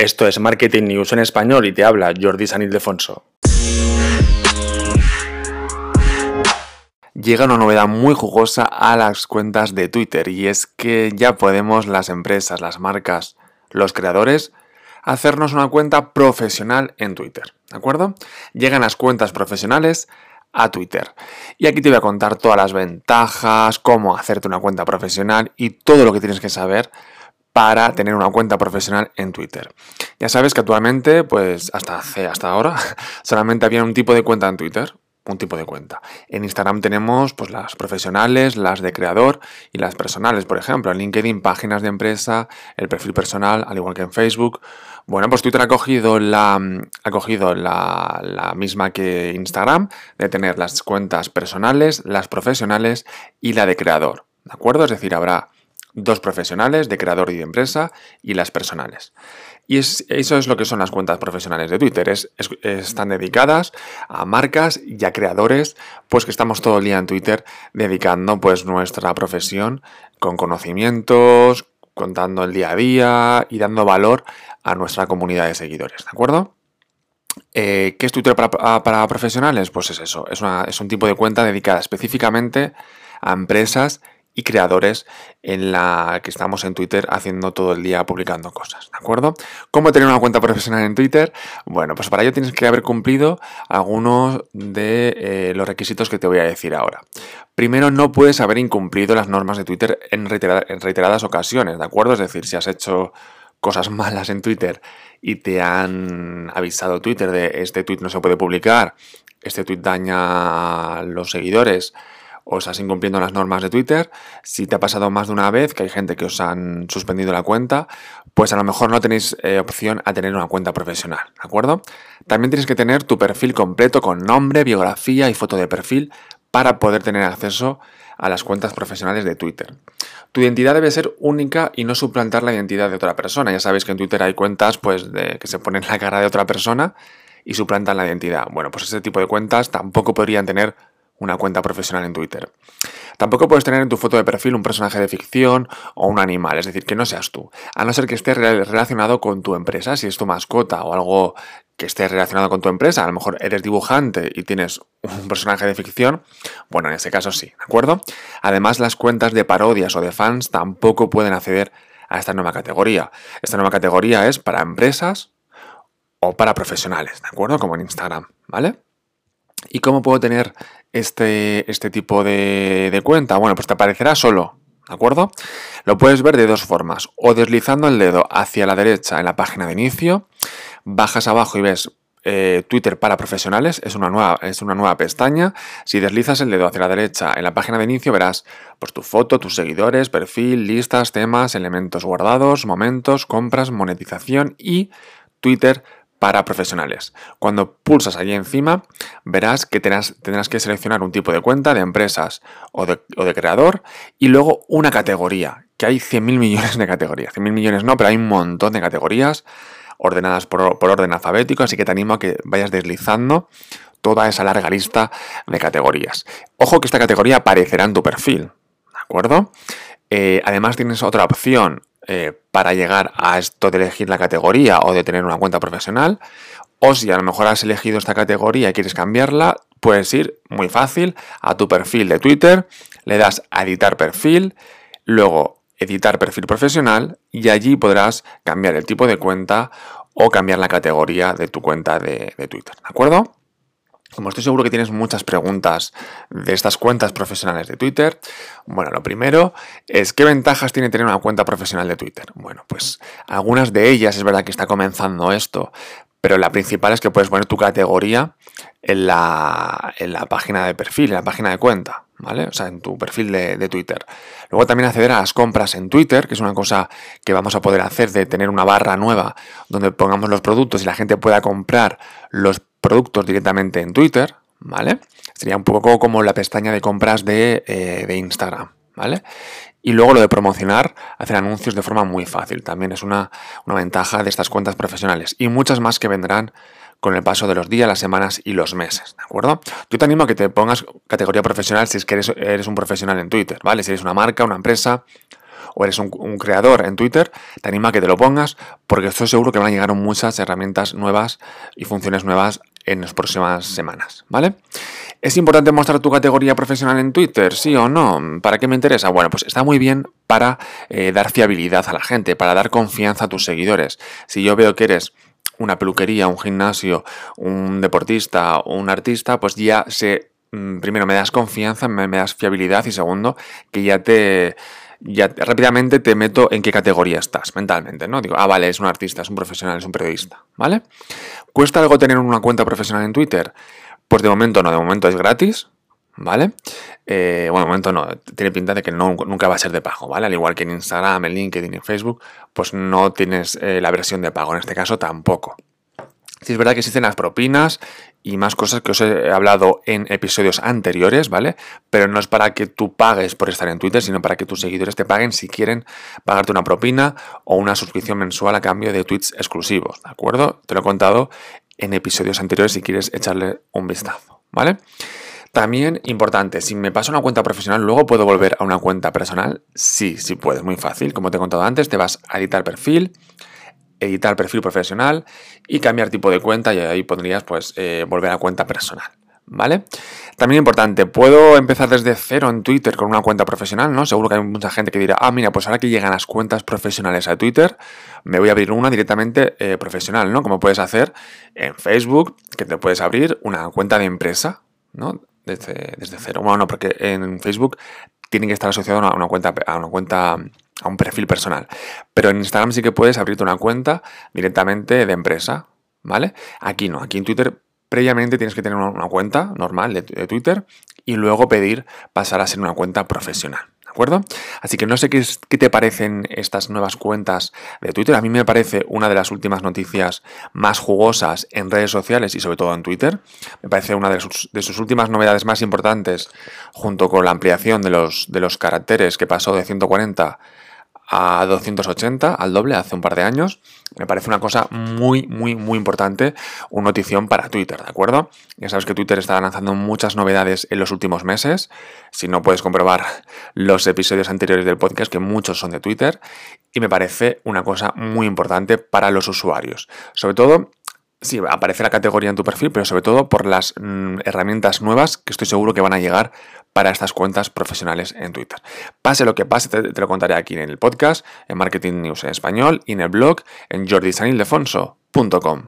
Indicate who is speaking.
Speaker 1: Esto es Marketing News en español y te habla Jordi San Ildefonso. Llega una novedad muy jugosa a las cuentas de Twitter y es que ya podemos las empresas, las marcas, los creadores hacernos una cuenta profesional en Twitter, ¿de acuerdo? Llegan las cuentas profesionales a Twitter. Y aquí te voy a contar todas las ventajas, cómo hacerte una cuenta profesional y todo lo que tienes que saber para tener una cuenta profesional en Twitter. Ya sabes que actualmente, pues hasta hace, hasta ahora, solamente había un tipo de cuenta en Twitter, un tipo de cuenta. En Instagram tenemos pues las profesionales, las de creador y las personales, por ejemplo, en LinkedIn páginas de empresa, el perfil personal, al igual que en Facebook. Bueno, pues Twitter ha cogido la, ha cogido la, la misma que Instagram, de tener las cuentas personales, las profesionales y la de creador. ¿De acuerdo? Es decir, habrá dos profesionales de creador y de empresa y las personales. Y eso es lo que son las cuentas profesionales de Twitter. Es, están dedicadas a marcas y a creadores, pues que estamos todo el día en Twitter dedicando pues nuestra profesión con conocimientos, contando el día a día y dando valor a nuestra comunidad de seguidores, ¿de acuerdo? Eh, ¿Qué es Twitter para, profesionales? Pues es eso, es un tipo de cuenta dedicada específicamente a empresas y creadores en la que estamos en Twitter haciendo todo el día publicando cosas, ¿de acuerdo? ¿Cómo tener una cuenta profesional en Twitter? Bueno, pues para ello tienes que haber cumplido algunos de eh, los requisitos que te voy a decir ahora. Primero, no puedes haber incumplido las normas de Twitter en, reiteradas ocasiones, ¿de acuerdo? Es decir, si has hecho cosas malas en Twitter y te han avisado Twitter de este tweet no se puede publicar, este tweet daña a los seguidores, o estás incumpliendo las normas de Twitter. Si te ha pasado más de una vez que hay gente que os han suspendido la cuenta, pues a lo mejor no tenéis eh, opción a tener una cuenta profesional, ¿de acuerdo? También tienes que tener tu perfil completo con nombre, biografía y foto de perfil para poder tener acceso a las cuentas profesionales de Twitter. Tu identidad debe ser única y no suplantar la identidad de otra persona. Ya sabéis que en Twitter hay cuentas pues, que se ponen la cara de otra persona y suplantan la identidad. Bueno, pues ese tipo de cuentas tampoco podrían tener una cuenta profesional en Twitter. Tampoco puedes tener en tu foto de perfil un personaje de ficción o un animal, es decir, que no seas tú, a no ser que esté relacionado con tu empresa, si es tu mascota o algo que esté relacionado con tu empresa, a lo mejor eres dibujante y tienes un personaje de ficción, bueno, en ese caso sí, ¿de acuerdo? Además, las cuentas de parodias o de fans tampoco pueden acceder a esta nueva categoría. Esta nueva categoría es para empresas o para profesionales, ¿de acuerdo? Como en Instagram, ¿vale? ¿Y cómo puedo tener este, este tipo de, de cuenta? Bueno, pues te aparecerá solo, ¿de acuerdo? Lo puedes ver de dos formas, o deslizando el dedo hacia la derecha en la página de inicio, bajas abajo y ves eh, Twitter para profesionales, es una, nueva, es una nueva pestaña. Si deslizas el dedo hacia la derecha en la página de inicio verás pues, tu foto, tus seguidores, perfil, listas, temas, elementos guardados, momentos, compras, monetización y Twitter para profesionales. Cuando pulsas allí encima, verás que tendrás, que seleccionar un tipo de cuenta de empresas o de, creador y luego una categoría, que hay 100.000 millones de categorías. 100.000 millones no, pero hay un montón de categorías ordenadas por, por orden alfabético, así que te animo a que vayas deslizando toda esa larga lista de categorías. Ojo que esta categoría aparecerá en tu perfil, ¿de acuerdo? Eh, además tienes otra opción eh, para llegar a esto de elegir la categoría o de tener una cuenta profesional. O si a lo mejor has elegido esta categoría y quieres cambiarla, puedes ir muy fácil a tu perfil de Twitter, le das a editar perfil, luego editar perfil profesional y allí podrás cambiar el tipo de cuenta o cambiar la categoría de tu cuenta de, de Twitter. ¿De acuerdo? Como estoy seguro que tienes muchas preguntas de estas cuentas profesionales de Twitter, bueno, lo primero es qué ventajas tiene tener una cuenta profesional de Twitter. Bueno, pues algunas de ellas es verdad que está comenzando esto, pero la principal es que puedes poner tu categoría en la, en la página de perfil, en la página de cuenta, ¿vale? O sea, en tu perfil de, de, Twitter. Luego también acceder a las compras en Twitter, que es una cosa que vamos a poder hacer de tener una barra nueva donde pongamos los productos y la gente pueda comprar los productos directamente en Twitter, ¿vale? Sería un poco como la pestaña de compras de, eh, de Instagram, ¿vale? Y luego lo de promocionar, hacer anuncios de forma muy fácil. También es una, una, ventaja de estas cuentas profesionales. Y muchas más que vendrán con el paso de los días, las semanas y los meses. ¿De acuerdo? Yo te animo a que te pongas categoría profesional si es que eres, eres un profesional en Twitter, ¿vale? Si eres una marca, una empresa o eres un, creador en Twitter, te animo a que te lo pongas porque estoy seguro que van a llegar muchas herramientas nuevas y funciones nuevas en las próximas semanas, ¿vale? ¿Es importante mostrar tu categoría profesional en Twitter? ¿Sí o no? ¿Para qué me interesa? Bueno, pues está muy bien para eh, dar fiabilidad a la gente, para dar confianza a tus seguidores. Si yo veo que eres una peluquería, un gimnasio, un deportista un artista, pues ya sé, mm, primero me das confianza, me, das fiabilidad y segundo, que ya te ya rápidamente te meto en qué categoría estás mentalmente, ¿no? Digo, ah, vale, es un artista, es un profesional, es un periodista, ¿vale? ¿Cuesta algo tener una cuenta profesional en Twitter? Pues de momento no, de momento es gratis, ¿vale? Eh, bueno, de momento no, tiene pinta de que no, nunca va a ser de pago, ¿vale? Al igual que en Instagram, en LinkedIn, en Facebook, pues no tienes eh, la versión de pago, en este caso tampoco. Sí es verdad que existen las propinas y más cosas que os he hablado en episodios anteriores, ¿vale? Pero no es para que tú pagues por estar en Twitter, sino para que tus seguidores te paguen si quieren pagarte una propina o una suscripción mensual a cambio de tweets exclusivos, ¿de acuerdo? Te lo he contado en episodios anteriores si quieres echarle un vistazo, ¿vale? También importante, si me paso una cuenta profesional, luego puedo volver a una cuenta personal. Sí, sí puedes, muy fácil. Como te he contado antes, te vas a editar perfil, editar perfil profesional y cambiar tipo de cuenta y ahí podrías pues eh, volver a cuenta personal. ¿Vale? También importante, puedo empezar desde cero en Twitter con una cuenta profesional, ¿no? Seguro que hay mucha gente que dirá, ah, mira, pues ahora que llegan las cuentas profesionales a Twitter, me voy a abrir una directamente eh, profesional, ¿no? Como puedes hacer en Facebook, que te puedes abrir una cuenta de empresa, ¿no? desde, cero. Bueno, no, porque en Facebook tiene que estar asociado a una, cuenta, a una cuenta, a un perfil personal. Pero en Instagram sí que puedes abrirte una cuenta directamente de empresa, ¿vale? Aquí no, aquí en Twitter previamente tienes que tener una, cuenta normal de Twitter y luego pedir pasar a ser una cuenta profesional. ¿De acuerdo? Así que no sé qué, te parecen estas nuevas cuentas de Twitter. A mí me parece una de las últimas noticias más jugosas en redes sociales y sobre todo en Twitter. Me parece una de sus, de sus últimas novedades más importantes junto con la ampliación de los, de los caracteres que pasó de 140 a 280, al doble, hace un par de años. Me parece una cosa muy, muy, muy importante, una notición para Twitter, ¿de acuerdo? Ya sabes que Twitter está lanzando muchas novedades en los últimos meses. Si no puedes comprobar los episodios anteriores del podcast, que muchos son de Twitter, y me parece una cosa muy importante para los usuarios. Sobre todo Sí, aparece la categoría en tu perfil, pero sobre todo por las mm, herramientas nuevas que estoy seguro que van a llegar para estas cuentas profesionales en Twitter. Pase lo que pase, te, lo contaré aquí en el podcast, en Marketing News en español y en el blog en jordisanildefonso.com.